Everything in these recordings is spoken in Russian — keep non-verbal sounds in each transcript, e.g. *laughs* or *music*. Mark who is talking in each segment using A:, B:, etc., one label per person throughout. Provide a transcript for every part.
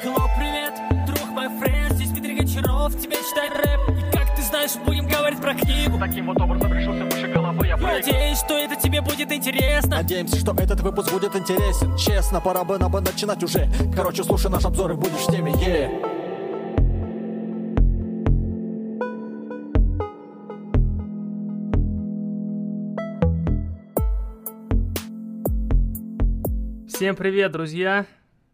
A: Hello, привет, друг мой френд, здесь Дмитрий Гончаров, тебе читает рэп. И как ты знаешь, будем говорить про книгу.
B: Таким вот образом решился выше головы я прыгну.
A: Надеюсь, что это тебе будет интересно.
C: Надеемся, что этот выпуск будет интересен Честно, пора бы нам бы начинать уже Короче, слушай наш обзор и будешь в теме, е
D: Всем привет, друзья!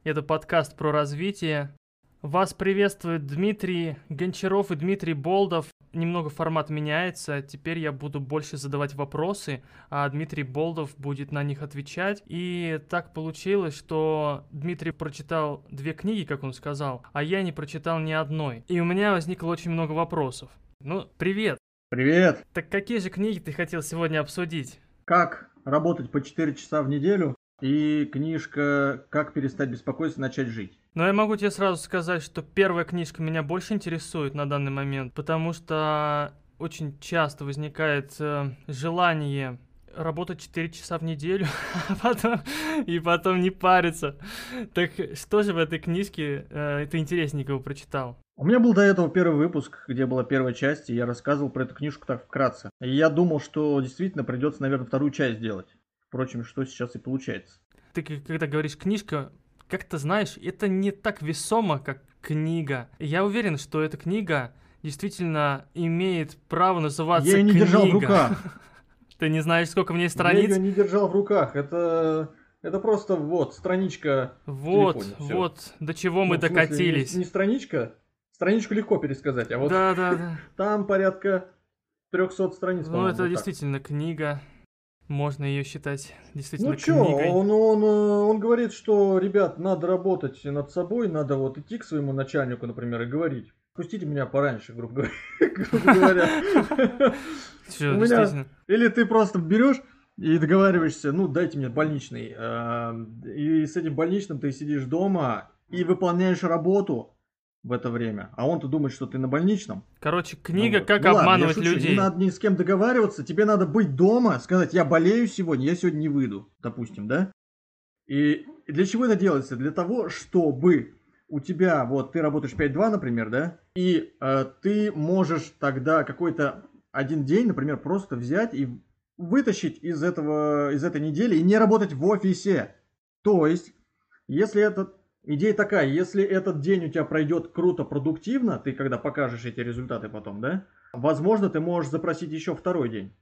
D: Это подкаст про развитие. Вас приветствует Дмитрий Гончаров и Дмитрий Болдов. Немного формат меняется. Теперь я буду больше задавать вопросы, а Дмитрий Болдов будет на них отвечать. И так получилось, что Дмитрий прочитал две книги, как он сказал, а я не прочитал ни одной. И у меня возникло очень много вопросов. Ну, привет!
E: Привет!
D: Так какие же книги ты хотел сегодня обсудить?
E: Как работать по 4 часа в неделю и книжка «Как перестать беспокоиться и начать жить».
D: Но я могу тебе сразу сказать, что первая книжка меня больше интересует на данный момент, потому что очень часто возникает э, желание работать 4 часа в неделю, *laughs* а потом, и потом не париться. Так что же в этой книжке э, ты интересненького прочитал?
E: У меня был до этого первый выпуск, где была первая часть, и я рассказывал про эту книжку так вкратце. И я думал, что действительно придется, наверное, вторую часть делать. Впрочем, что сейчас и получается.
D: Ты когда говоришь книжка, как ты знаешь, это не так весомо, как книга. Я уверен, что эта книга действительно имеет право называться
E: Я ее не держал в
D: книга.
E: руках. *laughs*
D: Ты не знаешь, сколько в ней
E: Я
D: страниц?
E: ее не держал в руках. Это, это просто вот страничка.
D: Вот,
E: телефоне, всё.
D: вот, до чего мы
E: Ну, в смысле,
D: докатились.
E: Не, не страничка. Страничку легко пересказать, а вот
D: Да, да, да.
E: там порядка 300 страниц.
D: Ну, это
E: вот так.
D: действительно книга. Можно ее считать действительно
E: Ну чё,
D: книгой.
E: он, он, э, он говорит, что, ребят, надо работать над собой, надо вот идти к своему начальнику, например, и говорить. Пустите меня пораньше, грубо говоря. *laughs* *laughs* у меня-. Или ты просто берешь и договариваешься, ну, дайте мне больничный. э, И с этим больничным ты сидишь дома и выполняешь работу в это время. А он-то думает, что ты на больничном.
D: Короче, книга
E: Ну.
D: «Как
E: Ну ладно,
D: обманывать
E: шучу,
D: людей».
E: Не надо ни с кем договариваться, тебе надо быть дома, сказать, я болею сегодня, я сегодня не выйду, допустим, да? И для чего это делается? Для того, чтобы у тебя, вот ты работаешь 5-2, например, да, и э, ты можешь тогда какой-то один день, например, просто взять и вытащить из этого, из этой недели и не работать в офисе. То есть, если этот Идея такая, если этот день у тебя пройдет круто, продуктивно, ты когда покажешь эти результаты потом, да, возможно, ты можешь запросить еще второй день.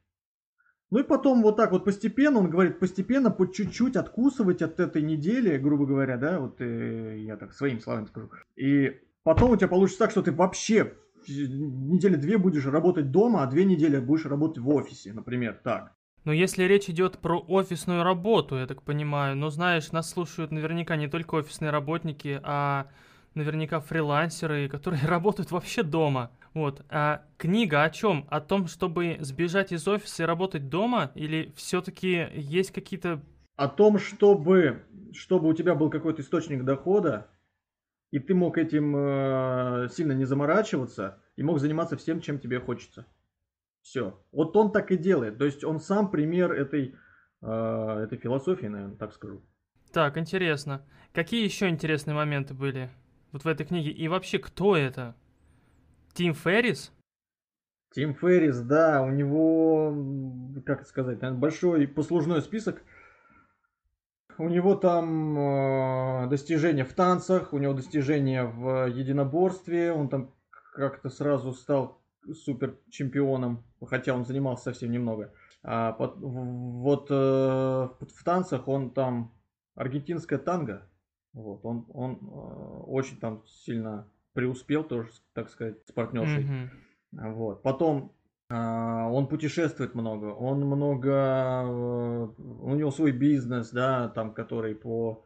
E: Ну и потом вот так вот постепенно, он говорит, постепенно, по чуть-чуть откусывать от этой недели, грубо говоря, да, вот э, я так своими словами скажу. И потом у тебя получится так, что ты вообще недели две будешь работать дома, а две недели будешь работать в офисе, например, так.
D: Но если речь идет про офисную работу, я так понимаю, но знаешь, нас слушают наверняка не только офисные работники, а наверняка фрилансеры, *laughs* которые работают вообще дома. Вот. А книга о чем? О том, чтобы сбежать из офиса и работать дома? Или все-таки есть какие-то...
E: о том, чтобы, чтобы у тебя был какой-то источник дохода, и ты мог этим э, сильно не заморачиваться, и мог заниматься всем, чем тебе хочется. Все. Вот он так и делает. То есть он сам пример этой, э, этой философии, наверное, так скажу.
D: Так, интересно. Какие еще интересные моменты были вот в этой книге? И вообще, кто это? Тим Феррис?
E: Тим Феррис, да, у него, как сказать, наверное, большой послужной список. У него там э, достижения в танцах, у него достижения в единоборстве, он там как-то сразу стал супер чемпионом, хотя он занимался совсем немного. А в- вот э, в танцах он там аргентинская танго, вот он он э, очень там сильно преуспел тоже, так сказать, с партнершей.
D: Мгм.
E: Вот. Потом а, он путешествует много, он много, э, у него свой бизнес, да, там, который по,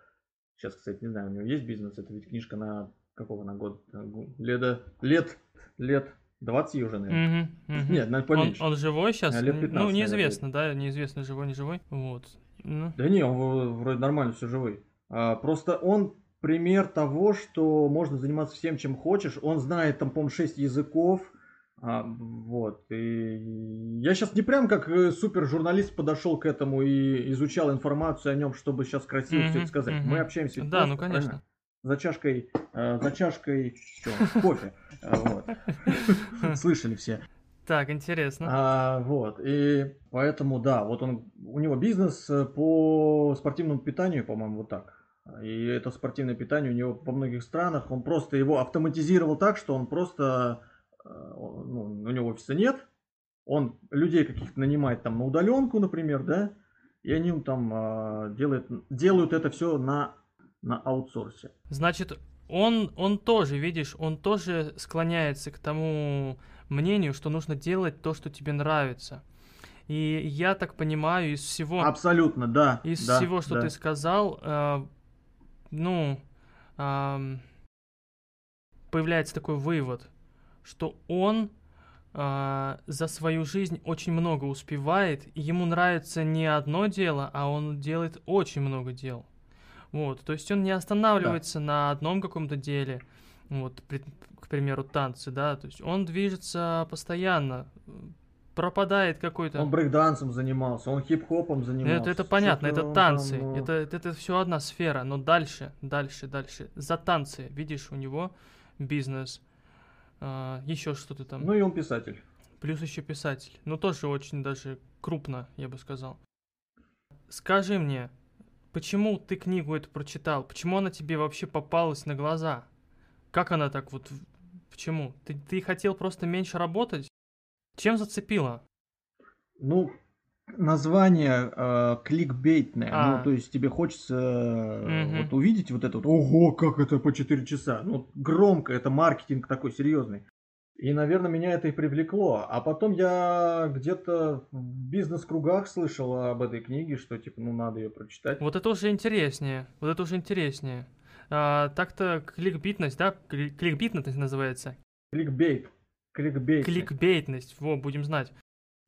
E: сейчас, кстати, не знаю, у него есть бизнес, это ведь книжка на какого на год, Э, гу- лет, лет, лет 20 ей уже, наверное.
D: Мгм, мгм.
E: Нет, наверное,
D: Он,
E: поменьше.
D: он живой сейчас?
E: А, лет
D: ну,
E: 15, наверное,
D: неизвестно, да, неизвестно, живой, не живой. Вот. Ну,
E: Да не, он вроде нормально все живой. А, просто он пример того, что можно заниматься всем, чем хочешь. Он знает там, по-моему, 6 языков. А, вот. И я сейчас не прям как э, супер журналист подошел к этому и изучал информацию о нем, чтобы сейчас красиво все
D: Мгм,
E: это сказать.
D: мгм.
E: Мы общаемся.
D: Да,
E: просто,
D: ну, конечно.
E: правильно? За чашкой э, за чашкой чё, кофе. Э, *laughs* Слышали все.
D: Так, интересно.
E: А, вот, и поэтому, да, вот он, у него бизнес э, по спортивному питанию, по-моему, вот так. И это спортивное питание у него во многих странах, он просто его автоматизировал так, что он просто, э, ну, у него офиса нет, он людей каких-то нанимает там на удаленку, например, да, и они там а, делают, делают это все на, на аутсорсе.
D: Значит, он, он тоже, видишь, он тоже склоняется к тому мнению, что нужно делать то, что тебе нравится. И я так понимаю, из всего,
E: Абсолютно, да.
D: из
E: да,
D: всего, что
E: да.
D: ты сказал, э, ну, ам, появляется такой вывод, что он а, за свою жизнь очень много успевает, и ему нравится не одно дело, а он делает очень много дел. Вот, то есть он не останавливается на одном каком-то деле, вот, при- к примеру, танцы, да, то есть он движется постоянно, пропадает какой-то...
E: Он брейкдансом занимался, он хип-хопом
D: Ну,
E: занимался.
D: Это, это понятно, это танцы.
E: там, э,
D: Это, это, все одна сфера. Но дальше, дальше, дальше. За танцы. Видишь, у него бизнес. еще что-то там.
E: Ну и он писатель.
D: Плюс еще писатель. Ну, тоже очень даже крупно, я бы сказал. Скажи мне, почему ты книгу эту прочитал? Почему она тебе вообще попалась на глаза? Как она так вот... Почему? Ты, ты хотел просто меньше работать? Чем зацепила?
E: Ну, название э, кликбейтное.
D: А.
E: Ну, то есть тебе хочется э,
D: Мгм.
E: вот увидеть вот это вот. Ого, как это по 4 часа. Ну, громко, это маркетинг такой серьезный. И, наверное, меня это и привлекло. А потом я где-то в бизнес-кругах слышал об этой книге, что типа, ну, надо ее прочитать.
D: Вот это уже интереснее. Вот это уже интереснее. А, так-то кликбитность, да? Кли- Кликбитность называется.
E: Кликбейт. Кликбейт.
D: Кликбейтность, во, будем знать.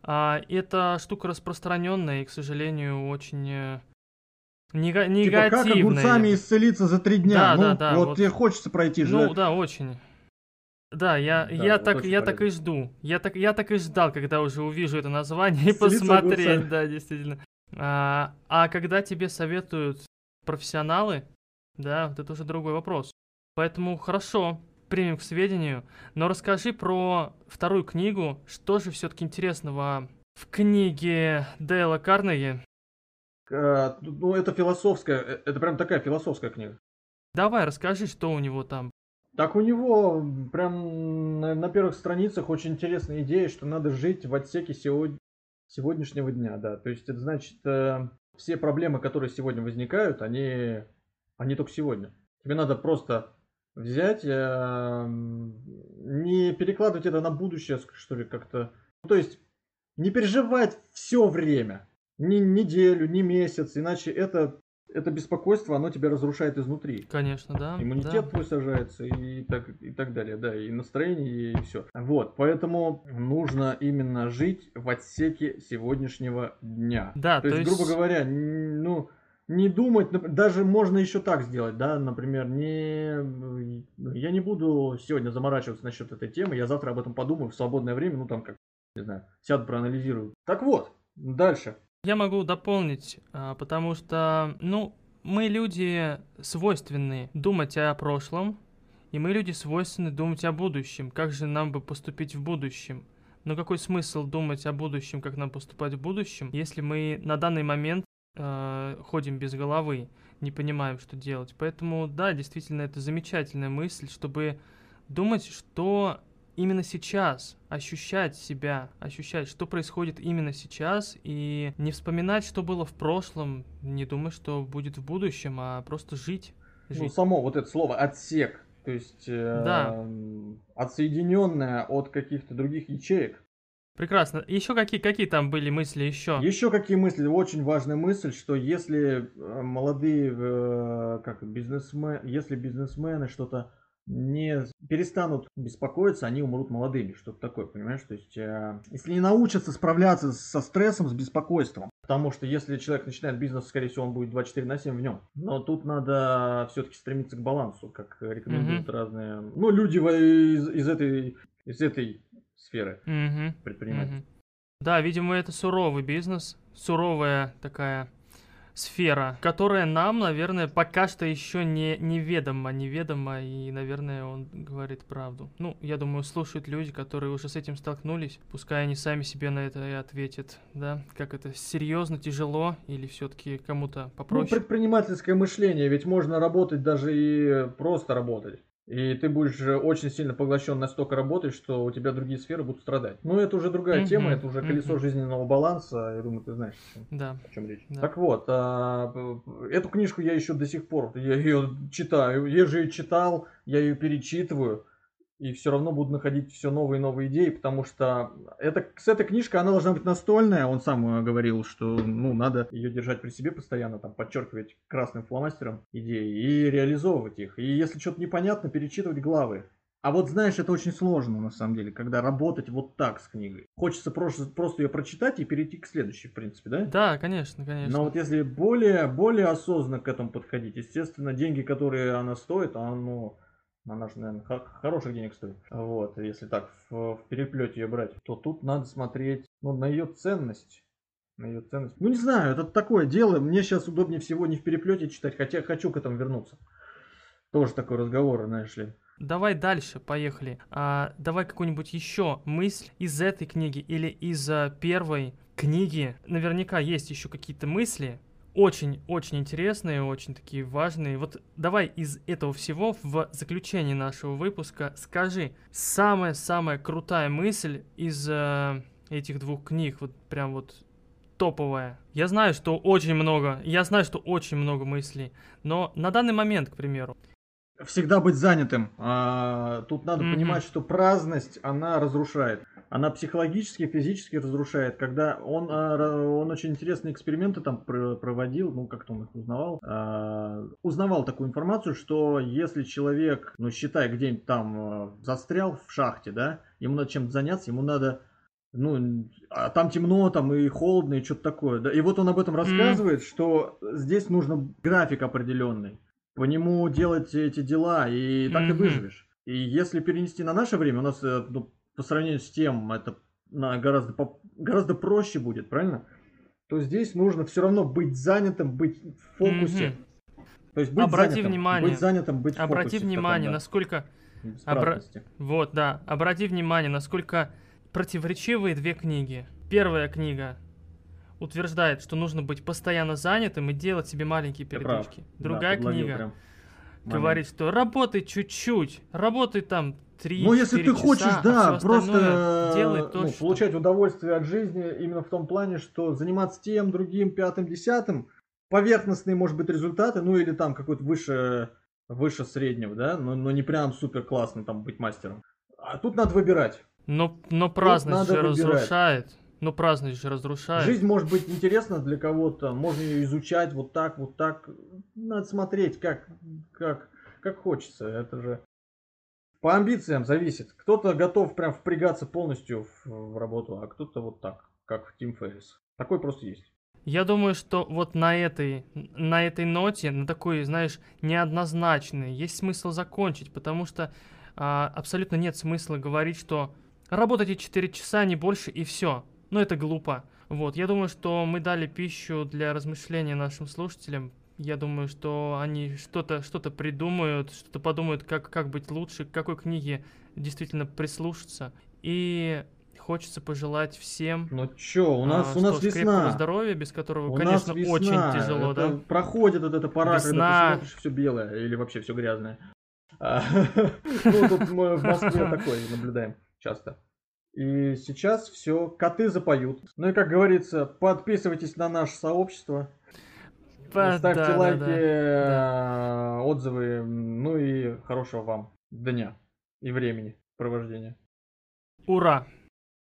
D: А, это штука распространенная и, к сожалению, очень э, нега-
E: Типа, как
D: негативная.
E: огурцами исцелиться за три дня?
D: Да,
E: ну,
D: да, да,
E: вот,
D: вот.
E: тебе хочется пройти же.
D: Ну, да, очень. Да, я,
E: Да,
D: я
E: вот
D: так, я так и жду. Я так, я так и ждал, когда уже увижу это название и посмотреть, *laughs* да, действительно. А, а когда тебе советуют профессионалы, да, вот это уже другой вопрос. Поэтому хорошо, примем к сведению. Но расскажи про вторую книгу. Что же все-таки интересного в книге Дейла Карнеги?
E: Ну, это философская, э, это прям такая философская книга.
D: Давай, расскажи, что у него там.
E: Так у него прям на, на первых страницах очень интересная идея, что надо жить в отсеке сегодня, сегодняшнего дня, да. То есть это значит, э, все проблемы, которые сегодня возникают, они, они только сегодня. Тебе надо просто взять, э, не перекладывать это на будущее, что ли, как-то. Ну, То есть не переживать все время, ни неделю, ни месяц, иначе это, это беспокойство, оно тебя разрушает изнутри.
D: Конечно, да.
E: Иммунитет
D: да.
E: твой сажается и так, и так далее, да, и настроение, и все. Вот, поэтому нужно именно жить в отсеке сегодняшнего дня.
D: Да,
E: то,
D: то
E: есть,
D: есть-
E: грубо говоря, ну, не думать, даже можно еще так сделать, да, например, не, я не буду сегодня заморачиваться насчет этой темы, я завтра об этом подумаю в свободное время, ну там как, не знаю, сяду, проанализирую. Так вот, дальше.
D: Я могу дополнить, а, потому что, ну, мы люди свойственны думать о прошлом, и мы люди свойственны думать о будущем. Как же нам бы поступить в будущем? Но какой смысл думать о будущем, как нам поступать в будущем, если мы на данный момент э, ходим без головы, не понимаем, что делать? Поэтому, да, действительно, это замечательная мысль, чтобы думать, что именно сейчас, ощущать себя, ощущать, что происходит именно сейчас, и не вспоминать, что было в прошлом, не думать, что будет в будущем, а просто жить.
E: Ну,
D: жить.
E: само вот это слово отсек, то есть
D: Да.
E: э, отсоединенное от каких-то других ячеек.
D: Прекрасно. Еще какие, какие там были мысли еще?
E: Еще какие мысли? Очень важная мысль, что если э, молодые э, как бизнесмены, если бизнесмены что-то не перестанут беспокоиться, они умрут молодыми, что-то такое, понимаешь? То есть, э, если не научатся справляться со стрессом, с беспокойством, потому что если человек начинает бизнес, скорее всего, он будет 24 на 7 в нем. Но тут надо все-таки стремиться к балансу, как рекомендуют
D: Мгм.
E: разные, ну, люди из, из этой, из этой сферы
D: Мгм.
E: предпринимательства.
D: Мгм. Да, видимо, это суровый бизнес, суровая такая сфера, которая нам, наверное, пока что еще не неведома, неведома, и, наверное, он говорит правду. Ну, я думаю, слушают люди, которые уже с этим столкнулись, пускай они сами себе на это и ответят, да, как это серьезно, тяжело, или все-таки кому-то
E: Ну,
D: попроще.
E: предпринимательское мышление, ведь можно работать даже и просто работать. И ты будешь очень сильно поглощен настолько работой, что у тебя другие сферы будут страдать. Ну, это уже другая
D: Мгм,
E: тема, это уже колесо
D: мгм.
E: жизненного баланса. Я думаю, ты знаешь, о чем,
D: Да.
E: о чем речь.
D: Да.
E: Так вот, а, эту книжку я еще до сих пор, я ее читаю. Я же ее читал, я ее перечитываю. И все равно буду находить все новые и новые идеи, потому что это, с этой книжкой она должна быть настольная. Он сам э, говорил, что ну, надо ее держать при себе постоянно, там, подчеркивать красным фломастером идеи и реализовывать их. И если что-то непонятно, перечитывать главы. А вот знаешь, это очень сложно на самом деле, когда работать вот так с книгой. Хочется просто, просто ее прочитать и перейти к следующей, в принципе, да?
D: Да, конечно, конечно.
E: Но вот если более, более осознанно к этому подходить, естественно, деньги, которые она стоит, она, она же, наверное, хо- хороших денег стоит. Вот, если так в, в переплете ее брать, то тут надо смотреть ну, на ее ценность. На ее ценность. Ну, не знаю, это такое дело. Мне сейчас удобнее всего не в переплете читать, хотя хочу к этому вернуться. Тоже такой разговор, знаешь ли.
D: Давай дальше, поехали. А, давай какую-нибудь еще мысль из этой книги или из а, первой книги. Наверняка есть еще какие-то мысли, очень-очень интересные, очень такие важные. Вот давай из этого всего в заключение нашего выпуска скажи самая-самая крутая мысль из а, этих двух книг, вот прям вот топовая. Я знаю, что очень много, я знаю, что очень много мыслей, но на данный момент, к примеру,
E: всегда быть занятым. А, тут надо
D: Мгм.
E: понимать, что праздность, она разрушает. Она психологически, физически разрушает. Когда он, а, он очень интересные эксперименты там пр- проводил, ну как-то он их узнавал, а, узнавал такую информацию, что если человек, ну считай, где-нибудь там а, застрял в шахте, да, ему надо чем-то заняться, ему надо ну, а там темно, там и холодно, и что-то такое. Да? И вот он об этом рассказывает, что здесь нужно график определенный по нему делать эти дела, и так ты
D: Мгм.
E: выживешь. И если перенести на наше время, у нас э, ну, по сравнению с тем, это на гораздо, гораздо проще будет, правильно? То здесь нужно все равно быть занятым, быть в фокусе.
D: Мгм.
E: То есть быть
D: Обрати
E: занятым,
D: внимание.
E: быть занятым, быть в
D: Обрати
E: фокусе
D: внимание,
E: таком, да,
D: насколько...
E: беспраздности.
D: Вот, да. Обрати внимание, насколько противоречивые две книги. Первая книга утверждает, что нужно быть постоянно занятым и делать себе маленькие передышки.
E: Да,
D: Другая
E: подловил
D: книга
E: прям
D: говорит, что работай чуть-чуть, работай там 3
E: Ну, если ты хочешь, да, просто
D: делай то,
E: ну,
D: что-
E: получать удовольствие от жизни именно в том плане, что заниматься тем, другим, пятым, десятым, поверхностные, может быть, результаты, ну или там какой-то выше, выше среднего, да, но, но не прям супер классно там быть мастером. А тут надо выбирать.
D: Но, но праздность же
E: выбирать.
D: разрушает. Ну, праздность же разрушает.
E: Жизнь может быть интересна для кого-то, можно ее изучать вот так, вот так. Надо смотреть, как, как, как хочется. Это же по амбициям зависит. Кто-то готов прям впрягаться полностью в, в работу, а кто-то вот так, как Тим Феррис. Такой просто есть.
D: Я думаю, что вот на этой, на этой ноте, на такой, знаешь, неоднозначной, есть смысл закончить, потому что а, абсолютно нет смысла говорить, что работайте 4 часа, не больше, и все. Ну, это глупо. Вот, я думаю, что мы дали пищу для размышления нашим слушателям. Я думаю, что они что-то что придумают, что-то подумают, как, как быть лучше, к какой книге действительно прислушаться. И хочется пожелать всем
E: Ну чё, у нас,
D: а,
E: у нас весна.
D: здоровье, без которого,
E: У
D: конечно,
E: весна.
D: очень тяжело,
E: Это
D: да?
E: Проходит вот эта пора,
D: Весна.
E: когда ты все белое или вообще все грязное. *laughs* Ну, тут мы в Москве такое наблюдаем часто. И сейчас все, коты запоют. Ну и как говорится, подписывайтесь на наше сообщество,
D: Па-
E: ставьте
D: да, да,
E: лайки,
D: да.
E: э, отзывы, ну и хорошего вам дня и времени провождения.
D: Ура!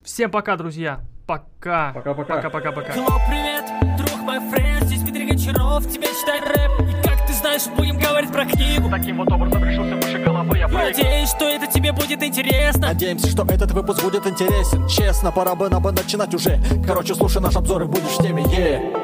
D: Всем пока, друзья! Пока!
E: Пока-пока.
D: Пока-пока-пока!
A: Hello, привет, друг мой френд, здесь Дмитрий Гончаров, тебе читать рэп. И знаешь, будем говорить про книгу.
B: Таким вот образом решился выше головы я.
A: Надеюсь, что это тебе будет интересно.
C: Надеемся, что этот выпуск будет интересен Честно, пора бы нам бы начинать уже Короче, слушай наш обзор и будешь в теме, yeah.